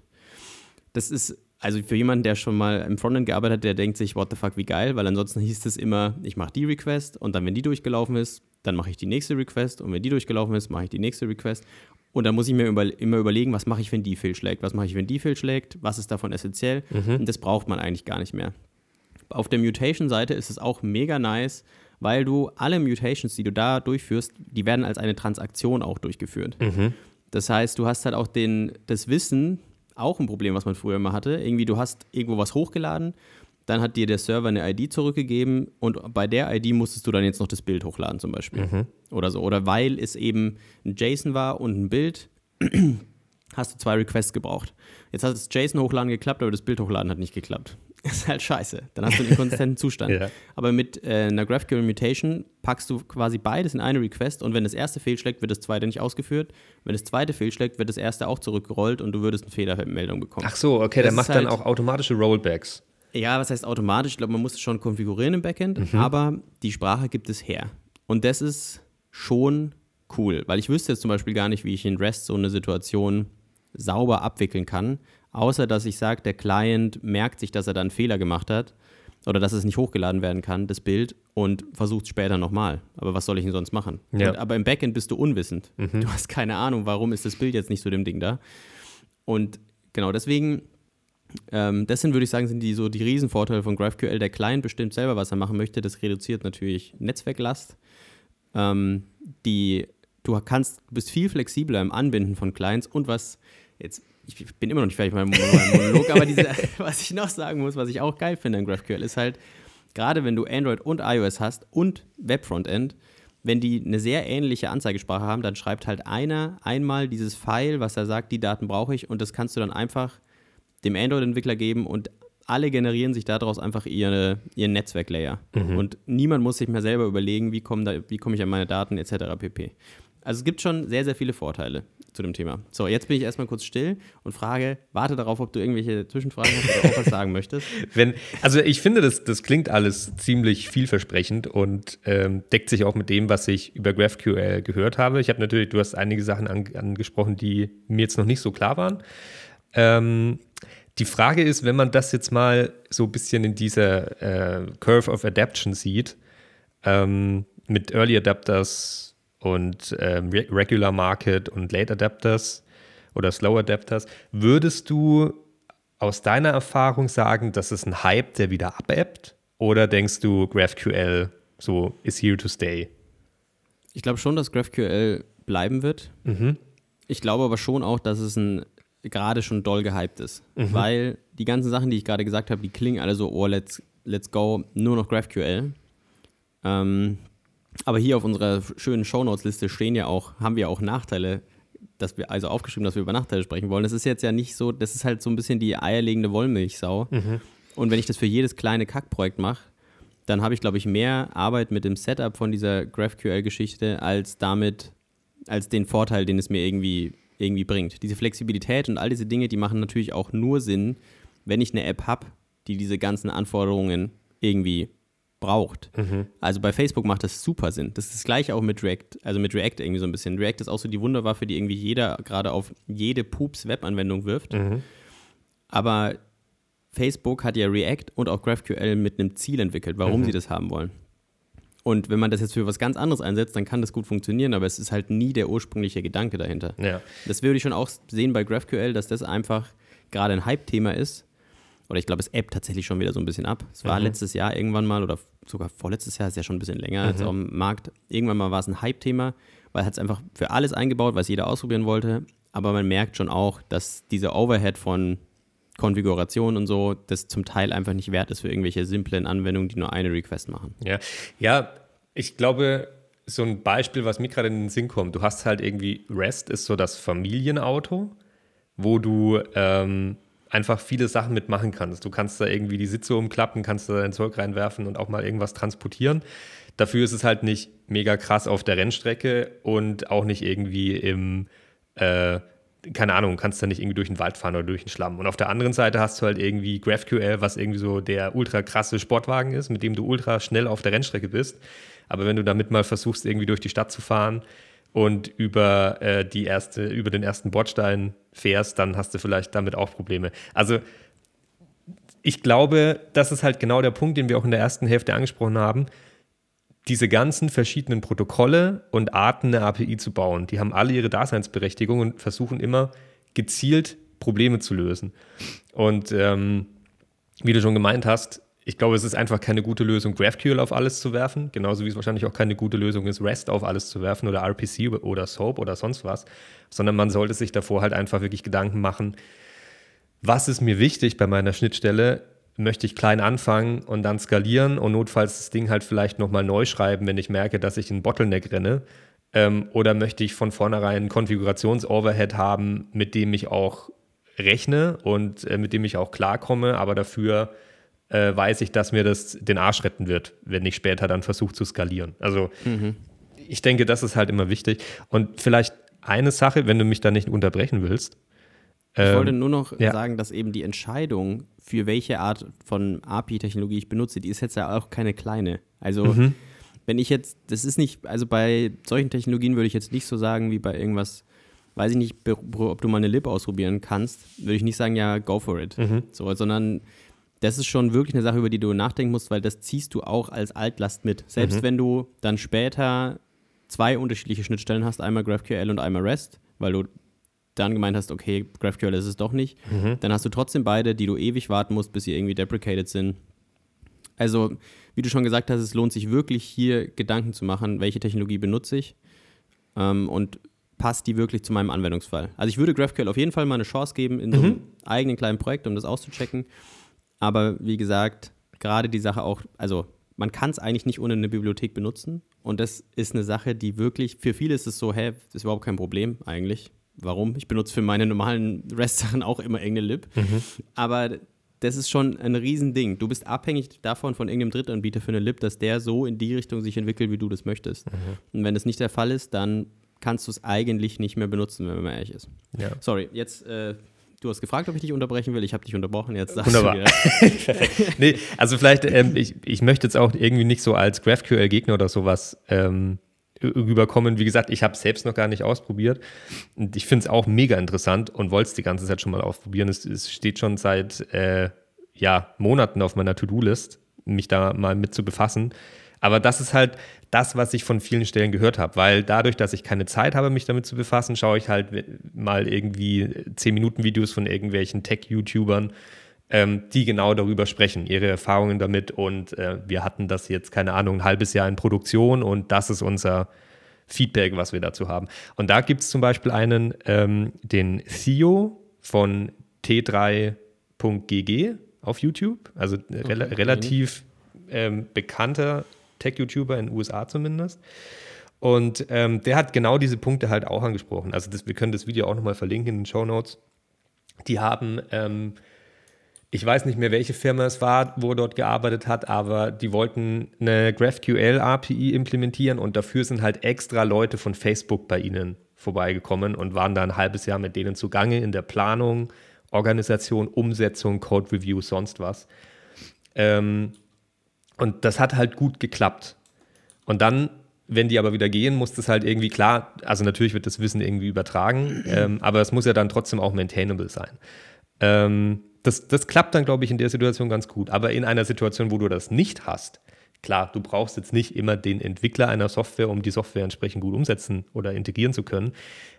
Das ist also für jemanden, der schon mal im Frontend gearbeitet hat, der denkt sich, what the fuck, wie geil, weil ansonsten hieß es immer, ich mache die Request und dann, wenn die durchgelaufen ist, dann mache ich die nächste Request und wenn die durchgelaufen ist, mache ich die nächste Request. Und dann muss ich mir über, immer überlegen, was mache ich, wenn die fehlschlägt, was mache ich, wenn die fehlschlägt, was ist davon essentiell. Mhm. Und das braucht man eigentlich gar nicht mehr. Auf der Mutation-Seite ist es auch mega nice, weil du alle Mutations, die du da durchführst, die werden als eine Transaktion auch durchgeführt. Mhm. Das heißt, du hast halt auch den, das Wissen, auch ein Problem, was man früher immer hatte. Irgendwie, du hast irgendwo was hochgeladen, dann hat dir der Server eine ID zurückgegeben und bei der ID musstest du dann jetzt noch das Bild hochladen zum Beispiel. Mhm. Oder so. Oder weil es eben ein JSON war und ein Bild, hast du zwei Requests gebraucht. Jetzt hat das JSON hochladen geklappt, aber das Bild hochladen hat nicht geklappt. ist halt scheiße. Dann hast du einen inkonsistenten Zustand. ja. Aber mit äh, einer GraphQL Mutation packst du quasi beides in eine Request und wenn das erste fehlschlägt, wird das zweite nicht ausgeführt. Wenn das zweite fehlschlägt, wird das erste auch zurückgerollt und du würdest eine Fehlermeldung bekommen.
Ach so, okay, das der macht halt, dann auch automatische Rollbacks.
Ja, was heißt automatisch? Ich glaube, man muss es schon konfigurieren im Backend, mhm. aber die Sprache gibt es her. Und das ist schon cool, weil ich wüsste jetzt zum Beispiel gar nicht, wie ich in REST so eine Situation sauber abwickeln kann, außer dass ich sage, der Client merkt sich, dass er da einen Fehler gemacht hat oder dass es nicht hochgeladen werden kann, das Bild, und versucht es später nochmal. Aber was soll ich denn sonst machen? Ja. Und, aber im Backend bist du unwissend. Mhm. Du hast keine Ahnung, warum ist das Bild jetzt nicht so dem Ding da. Und genau deswegen, ähm, das sind, würde ich sagen, sind die so die Riesenvorteile von GraphQL. Der Client bestimmt selber, was er machen möchte. Das reduziert natürlich Netzwerklast. Ähm, die, du kannst, bist viel flexibler im Anbinden von Clients und was jetzt ich bin immer noch nicht fertig mit meinem Monolog, aber diese, was ich noch sagen muss, was ich auch geil finde an GraphQL, ist halt, gerade wenn du Android und iOS hast und Webfrontend, wenn die eine sehr ähnliche Anzeigesprache haben, dann schreibt halt einer einmal dieses File, was er sagt, die Daten brauche ich und das kannst du dann einfach dem Android-Entwickler geben und alle generieren sich daraus einfach ihre, ihren Netzwerklayer. Mhm. Und niemand muss sich mehr selber überlegen, wie komme komm ich an meine Daten etc. pp. Also es gibt schon sehr, sehr viele Vorteile zu dem Thema. So, jetzt bin ich erstmal kurz still und frage, warte darauf, ob du irgendwelche Zwischenfragen hast oder auch was sagen möchtest.
Wenn, also ich finde, das, das klingt alles ziemlich vielversprechend und ähm, deckt sich auch mit dem, was ich über GraphQL gehört habe. Ich habe natürlich, du hast einige Sachen an, angesprochen, die mir jetzt noch nicht so klar waren. Ähm, die Frage ist, wenn man das jetzt mal so ein bisschen in dieser äh, Curve of Adaption sieht, ähm, mit Early Adapters und ähm, Regular Market und Late Adapters oder Slow Adapters, würdest du aus deiner Erfahrung sagen, dass es ein Hype, der wieder abebbt? Oder denkst du, GraphQL so is here to stay?
Ich glaube schon, dass GraphQL bleiben wird. Mhm. Ich glaube aber schon auch, dass es ein gerade schon doll gehypt ist. Mhm. Weil die ganzen Sachen, die ich gerade gesagt habe, die klingen alle so, oh, let's, let's go, nur noch GraphQL. Ähm, aber hier auf unserer schönen Shownotes-Liste stehen ja auch, haben wir auch Nachteile, dass wir, also aufgeschrieben, dass wir über Nachteile sprechen wollen. Das ist jetzt ja nicht so, das ist halt so ein bisschen die eierlegende Wollmilchsau. Mhm. Und wenn ich das für jedes kleine Kackprojekt mache, dann habe ich, glaube ich, mehr Arbeit mit dem Setup von dieser GraphQL-Geschichte als damit, als den Vorteil, den es mir irgendwie irgendwie bringt. Diese Flexibilität und all diese Dinge, die machen natürlich auch nur Sinn, wenn ich eine App habe, die diese ganzen Anforderungen irgendwie braucht. Mhm. Also bei Facebook macht das super Sinn. Das ist das gleiche auch mit React, also mit React irgendwie so ein bisschen. React ist auch so die Wunderwaffe, die irgendwie jeder gerade auf jede Pups-Web-Anwendung wirft. Mhm. Aber Facebook hat ja React und auch GraphQL mit einem Ziel entwickelt, warum mhm. sie das haben wollen. Und wenn man das jetzt für was ganz anderes einsetzt, dann kann das gut funktionieren, aber es ist halt nie der ursprüngliche Gedanke dahinter. Ja. Das würde ich schon auch sehen bei GraphQL, dass das einfach gerade ein Hype-Thema ist. Oder ich glaube, es ebbt tatsächlich schon wieder so ein bisschen ab. Es war mhm. letztes Jahr irgendwann mal oder sogar vorletztes Jahr, ist ja schon ein bisschen länger mhm. als am Markt. Irgendwann mal war es ein Hype-Thema, weil es einfach für alles eingebaut, was jeder ausprobieren wollte. Aber man merkt schon auch, dass dieser Overhead von Konfiguration und so, das zum Teil einfach nicht wert ist für irgendwelche simplen Anwendungen, die nur eine Request machen.
Ja, ja ich glaube, so ein Beispiel, was mir gerade in den Sinn kommt, du hast halt irgendwie REST ist so das Familienauto, wo du ähm, einfach viele Sachen mitmachen kannst. Du kannst da irgendwie die Sitze umklappen, kannst da dein Zeug reinwerfen und auch mal irgendwas transportieren. Dafür ist es halt nicht mega krass auf der Rennstrecke und auch nicht irgendwie im äh, keine Ahnung, kannst da nicht irgendwie durch den Wald fahren oder durch den Schlamm. Und auf der anderen Seite hast du halt irgendwie GraphQL, was irgendwie so der ultra krasse Sportwagen ist, mit dem du ultra schnell auf der Rennstrecke bist. Aber wenn du damit mal versuchst, irgendwie durch die Stadt zu fahren und über, äh, die erste, über den ersten Bordstein fährst, dann hast du vielleicht damit auch Probleme. Also ich glaube, das ist halt genau der Punkt, den wir auch in der ersten Hälfte angesprochen haben diese ganzen verschiedenen Protokolle und Arten eine API zu bauen, die haben alle ihre Daseinsberechtigung und versuchen immer gezielt Probleme zu lösen. Und ähm, wie du schon gemeint hast, ich glaube, es ist einfach keine gute Lösung, GraphQL auf alles zu werfen, genauso wie es wahrscheinlich auch keine gute Lösung ist, REST auf alles zu werfen oder RPC oder SOAP oder sonst was, sondern man sollte sich davor halt einfach wirklich Gedanken machen, was ist mir wichtig bei meiner Schnittstelle, möchte ich klein anfangen und dann skalieren und notfalls das Ding halt vielleicht nochmal neu schreiben, wenn ich merke, dass ich einen Bottleneck renne. Ähm, oder möchte ich von vornherein einen Konfigurations-Overhead haben, mit dem ich auch rechne und äh, mit dem ich auch klarkomme, aber dafür äh, weiß ich, dass mir das den Arsch retten wird, wenn ich später dann versuche zu skalieren. Also mhm. ich denke, das ist halt immer wichtig. Und vielleicht eine Sache, wenn du mich da nicht unterbrechen willst,
ich ähm, wollte nur noch ja. sagen, dass eben die Entscheidung, für welche Art von API-Technologie ich benutze, die ist jetzt ja auch keine kleine. Also, mhm. wenn ich jetzt, das ist nicht, also bei solchen Technologien würde ich jetzt nicht so sagen, wie bei irgendwas, weiß ich nicht, ob du mal eine Lib ausprobieren kannst, würde ich nicht sagen, ja, go for it. Mhm. So, sondern das ist schon wirklich eine Sache, über die du nachdenken musst, weil das ziehst du auch als Altlast mit. Selbst mhm. wenn du dann später zwei unterschiedliche Schnittstellen hast, einmal GraphQL und einmal REST, weil du dann gemeint hast, okay, GraphQL ist es doch nicht, mhm. dann hast du trotzdem beide, die du ewig warten musst, bis sie irgendwie deprecated sind. Also, wie du schon gesagt hast, es lohnt sich wirklich hier Gedanken zu machen, welche Technologie benutze ich ähm, und passt die wirklich zu meinem Anwendungsfall. Also ich würde GraphQL auf jeden Fall mal eine Chance geben in so einem mhm. eigenen kleinen Projekt, um das auszuchecken. Aber wie gesagt, gerade die Sache auch, also man kann es eigentlich nicht ohne eine Bibliothek benutzen. Und das ist eine Sache, die wirklich, für viele ist es so, hä, das ist überhaupt kein Problem eigentlich. Warum? Ich benutze für meine normalen REST-Sachen auch immer irgendeine Lib. Mhm. Aber das ist schon ein Riesending. Du bist abhängig davon von irgendeinem Drittanbieter für eine Lib, dass der so in die Richtung sich entwickelt, wie du das möchtest. Mhm. Und wenn das nicht der Fall ist, dann kannst du es eigentlich nicht mehr benutzen, wenn man ehrlich ist. Ja. Sorry, jetzt äh, Du hast gefragt, ob ich dich unterbrechen will. Ich habe dich unterbrochen. Jetzt sagst
Wunderbar. du Perfekt. nee, also vielleicht, ähm, ich, ich möchte jetzt auch irgendwie nicht so als GraphQL-Gegner oder sowas ähm, rüberkommen. Wie gesagt, ich habe es selbst noch gar nicht ausprobiert. Und ich finde es auch mega interessant und wollte es die ganze Zeit schon mal ausprobieren. Es, es steht schon seit äh, ja, Monaten auf meiner To-Do-List, mich da mal mit zu befassen. Aber das ist halt das, was ich von vielen Stellen gehört habe, weil dadurch, dass ich keine Zeit habe, mich damit zu befassen, schaue ich halt mal irgendwie 10 Minuten Videos von irgendwelchen Tech-YouTubern, ähm, die genau darüber sprechen, ihre Erfahrungen damit und äh, wir hatten das jetzt, keine Ahnung, ein halbes Jahr in Produktion und das ist unser Feedback, was wir dazu haben. Und da gibt es zum Beispiel einen, ähm, den Theo von T3.gg auf YouTube, also okay. re relativ ähm, bekannter Tech-YouTuber in den USA zumindest. Und ähm, der hat genau diese Punkte halt auch angesprochen. Also das, wir können das Video auch nochmal verlinken in den Show Notes. Die haben, ähm, ich weiß nicht mehr, welche Firma es war, wo er dort gearbeitet hat, aber die wollten eine GraphQL-API implementieren und dafür sind halt extra Leute von Facebook bei ihnen vorbeigekommen und waren da ein halbes Jahr mit denen zugange in der Planung, Organisation, Umsetzung, Code Review, sonst was. Ähm, und das hat halt gut geklappt. Und dann, wenn die aber wieder gehen, muss das halt irgendwie klar, also natürlich wird das Wissen irgendwie übertragen, ähm, aber es muss ja dann trotzdem auch maintainable sein. Ähm, das, das klappt dann, glaube ich, in der Situation ganz gut. Aber in einer Situation, wo du das nicht hast, klar, du brauchst jetzt nicht immer den Entwickler einer Software, um die Software entsprechend gut umsetzen oder integrieren zu können.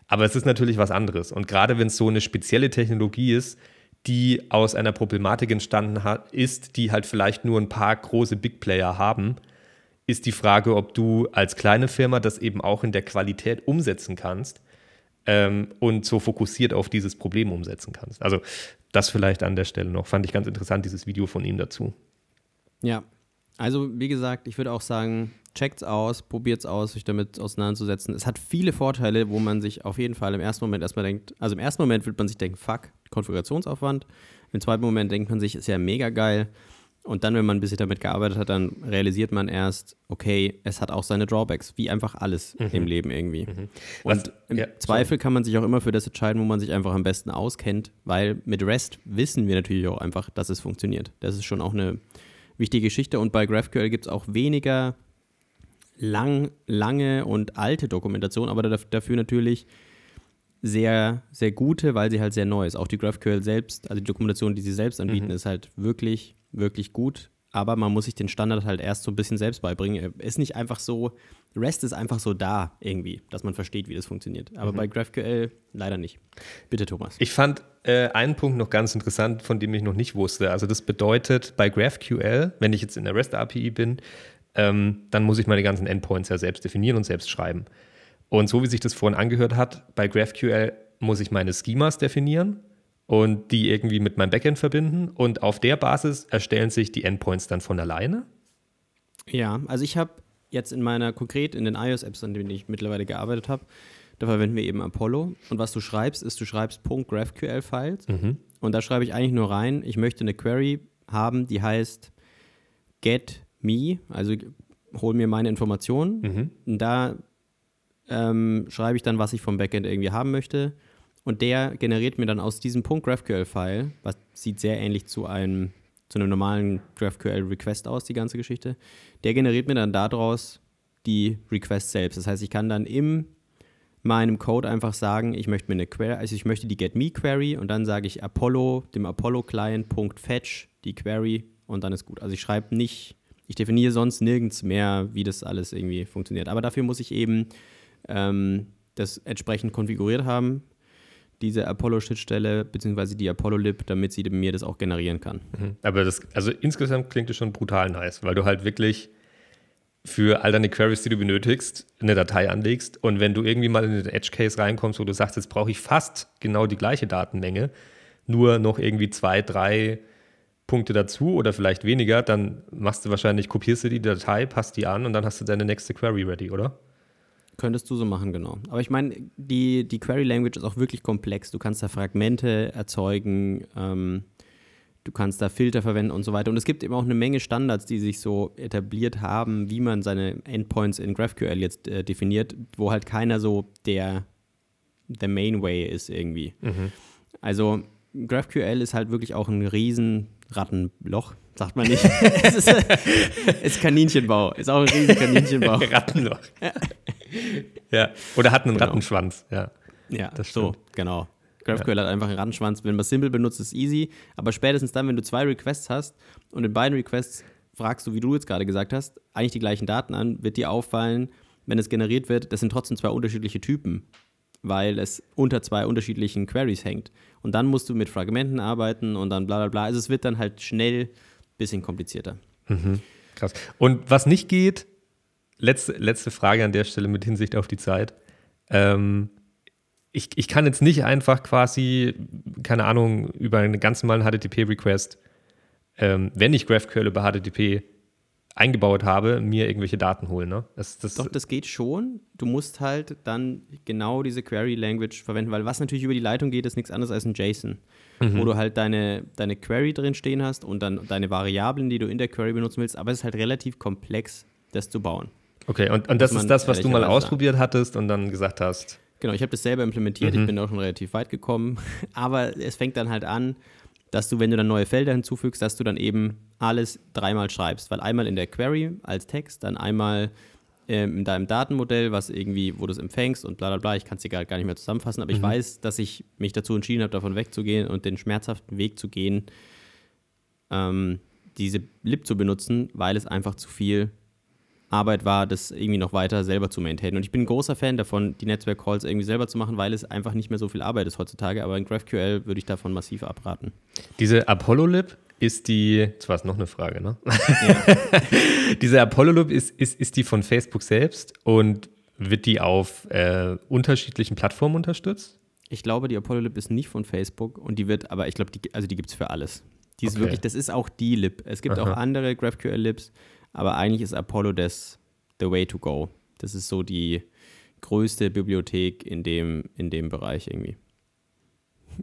Aber es ist natürlich was anderes. Und gerade wenn es so eine spezielle Technologie ist, die aus einer Problematik entstanden hat, ist, die halt vielleicht nur ein paar große Big Player haben, ist die Frage, ob du als kleine Firma das eben auch in der Qualität umsetzen kannst ähm, und so fokussiert auf dieses Problem umsetzen kannst. Also das vielleicht an der Stelle noch. Fand ich ganz interessant, dieses Video von ihm dazu.
Ja, also wie gesagt, ich würde auch sagen, checkt's aus, probiert's aus, sich damit auseinanderzusetzen. Es hat viele Vorteile, wo man sich auf jeden Fall im ersten Moment erstmal denkt, also im ersten Moment wird man sich denken, fuck, Konfigurationsaufwand. Im zweiten Moment denkt man sich, ist ja mega geil. Und dann, wenn man ein bisschen damit gearbeitet hat, dann realisiert man erst, okay, es hat auch seine Drawbacks, wie einfach alles mhm. im Leben irgendwie. Mhm. Und im ja, Zweifel sorry. kann man sich auch immer für das entscheiden, wo man sich einfach am besten auskennt, weil mit REST wissen wir natürlich auch einfach, dass es funktioniert. Das ist schon auch eine wichtige Geschichte. Und bei GraphQL gibt es auch weniger lang, lange und alte Dokumentation, aber dafür natürlich sehr, sehr gute, weil sie halt sehr neu ist. Auch die GraphQL selbst, also die Dokumentation, die sie selbst anbieten, mhm. ist halt wirklich, wirklich gut. Aber man muss sich den Standard halt erst so ein bisschen selbst beibringen. Ist nicht einfach so, REST ist einfach so da irgendwie, dass man versteht, wie das funktioniert. Aber mhm. bei GraphQL leider nicht. Bitte, Thomas.
Ich fand äh, einen Punkt noch ganz interessant, von dem ich noch nicht wusste. Also das bedeutet, bei GraphQL, wenn ich jetzt in der REST-API bin, ähm, dann muss ich meine ganzen Endpoints ja selbst definieren und selbst schreiben. Und so wie sich das vorhin angehört hat, bei GraphQL muss ich meine Schemas definieren und die irgendwie mit meinem Backend verbinden. Und auf der Basis erstellen sich die Endpoints dann von alleine?
Ja, also ich habe jetzt in meiner, konkret in den iOS-Apps, an denen ich mittlerweile gearbeitet habe, da verwenden wir eben Apollo. Und was du schreibst, ist, du schreibst .graphql-Files. Mhm. Und da schreibe ich eigentlich nur rein, ich möchte eine Query haben, die heißt get me, also hol mir meine Informationen. Mhm. Und da ähm, schreibe ich dann, was ich vom Backend irgendwie haben möchte. Und der generiert mir dann aus diesem Punkt GraphQL-File, was sieht sehr ähnlich zu einem, zu einem normalen GraphQL-Request aus, die ganze Geschichte. Der generiert mir dann daraus die Request selbst. Das heißt, ich kann dann in meinem Code einfach sagen, ich möchte mir eine Query, also ich möchte die GetMe-Query und dann sage ich Apollo, dem Apollo-Client.fetch die Query und dann ist gut. Also ich schreibe nicht ich definiere sonst nirgends mehr, wie das alles irgendwie funktioniert. Aber dafür muss ich eben ähm, das entsprechend konfiguriert haben, diese Apollo-Schnittstelle beziehungsweise die Apollo-Lib, damit sie mir das auch generieren kann.
Mhm. Aber das, also insgesamt klingt das schon brutal nice, weil du halt wirklich für all deine Queries, die du benötigst, eine Datei anlegst und wenn du irgendwie mal in den Edge-Case reinkommst, wo du sagst, jetzt brauche ich fast genau die gleiche Datenmenge, nur noch irgendwie zwei, drei Punkte dazu oder vielleicht weniger, dann machst du wahrscheinlich, kopierst du die Datei, passt die an und dann hast du deine nächste Query ready, oder?
Könntest du so machen, genau. Aber ich meine, die, die Query Language ist auch wirklich komplex. Du kannst da Fragmente erzeugen, ähm, du kannst da Filter verwenden und so weiter. Und es gibt eben auch eine Menge Standards, die sich so etabliert haben, wie man seine Endpoints in GraphQL jetzt äh, definiert, wo halt keiner so der, der Main Way ist irgendwie. Mhm. Also GraphQL ist halt wirklich auch ein riesen Rattenloch, sagt man nicht. es ist, ist, Kaninchenbau, ist auch ein riesen Kaninchenbau.
Rattenloch. Ja, oder hat einen genau. Rattenschwanz, ja.
Ja, das so, genau. GraphQL ja. hat einfach einen Rattenschwanz. Wenn man Simple benutzt, ist easy. Aber spätestens dann, wenn du zwei Requests hast und in beiden Requests fragst du, wie du jetzt gerade gesagt hast, eigentlich die gleichen Daten an, wird dir auffallen, wenn es generiert wird, das sind trotzdem zwei unterschiedliche Typen, weil es unter zwei unterschiedlichen Queries hängt. Und dann musst du mit Fragmenten arbeiten und dann bla bla bla. Also es wird dann halt schnell ein bisschen komplizierter.
Mhm. Krass. Und was nicht geht, letzte, letzte Frage an der Stelle mit Hinsicht auf die Zeit. Ähm, ich, ich kann jetzt nicht einfach quasi, keine Ahnung, über einen ganz normalen HTTP-Request, ähm, wenn ich GraphQL über HTTP eingebaut habe, mir irgendwelche Daten holen. Ne?
Das, das Doch, das geht schon. Du musst halt dann genau diese Query-Language verwenden, weil was natürlich über die Leitung geht, ist nichts anderes als ein JSON, mhm. wo du halt deine, deine Query drin stehen hast und dann deine Variablen, die du in der Query benutzen willst. Aber es ist halt relativ komplex, das zu bauen.
Okay, und, und das ist das, was du mal ausprobiert hattest und dann gesagt hast.
Genau, ich habe das selber implementiert, mhm. ich bin auch schon relativ weit gekommen. Aber es fängt dann halt an, dass du, wenn du dann neue Felder hinzufügst, dass du dann eben alles dreimal schreibst. Weil einmal in der Query als Text, dann einmal ähm, in deinem Datenmodell, was irgendwie, wo du es empfängst und bla bla bla. Ich kann es dir gar, gar nicht mehr zusammenfassen, aber mhm. ich weiß, dass ich mich dazu entschieden habe, davon wegzugehen und den schmerzhaften Weg zu gehen, ähm, diese Lib zu benutzen, weil es einfach zu viel Arbeit war, das irgendwie noch weiter selber zu maintainen. Und ich bin ein großer Fan davon, die Netzwerk-Calls irgendwie selber zu machen, weil es einfach nicht mehr so viel Arbeit ist heutzutage. Aber in GraphQL würde ich davon massiv abraten.
Diese Apollo-Lib ist die, das war es noch eine Frage, ne? Ja. Diese Apollo-Lib ist, ist, ist die von Facebook selbst und wird die auf äh, unterschiedlichen Plattformen unterstützt?
Ich glaube, die Apollo-Lib ist nicht von Facebook und die wird, aber ich glaube, die, also die gibt es für alles. Die ist okay. wirklich, das ist auch die Lib. Es gibt Aha. auch andere GraphQL-Libs. Aber eigentlich ist Apollo das the way to go. Das ist so die größte Bibliothek in dem, in dem Bereich irgendwie.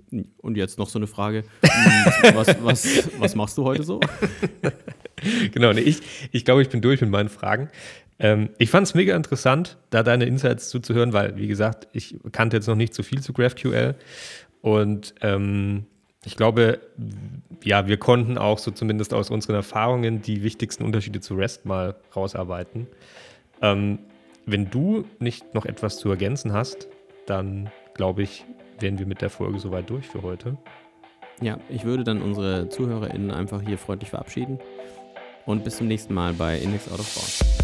Und jetzt noch so eine Frage. was, was, was machst du heute so?
genau, nee, ich, ich glaube, ich bin durch mit meinen Fragen. Ähm, ich fand es mega interessant, da deine Insights zuzuhören, weil, wie gesagt, ich kannte jetzt noch nicht so viel zu GraphQL. Und ähm, ich glaube, ja, wir konnten auch so zumindest aus unseren Erfahrungen die wichtigsten Unterschiede zu REST mal rausarbeiten. Ähm, wenn du nicht noch etwas zu ergänzen hast, dann glaube ich, wären wir mit der Folge soweit durch für heute.
Ja, ich würde dann unsere ZuhörerInnen einfach hier freundlich verabschieden und bis zum nächsten Mal bei Index Out of Bounds.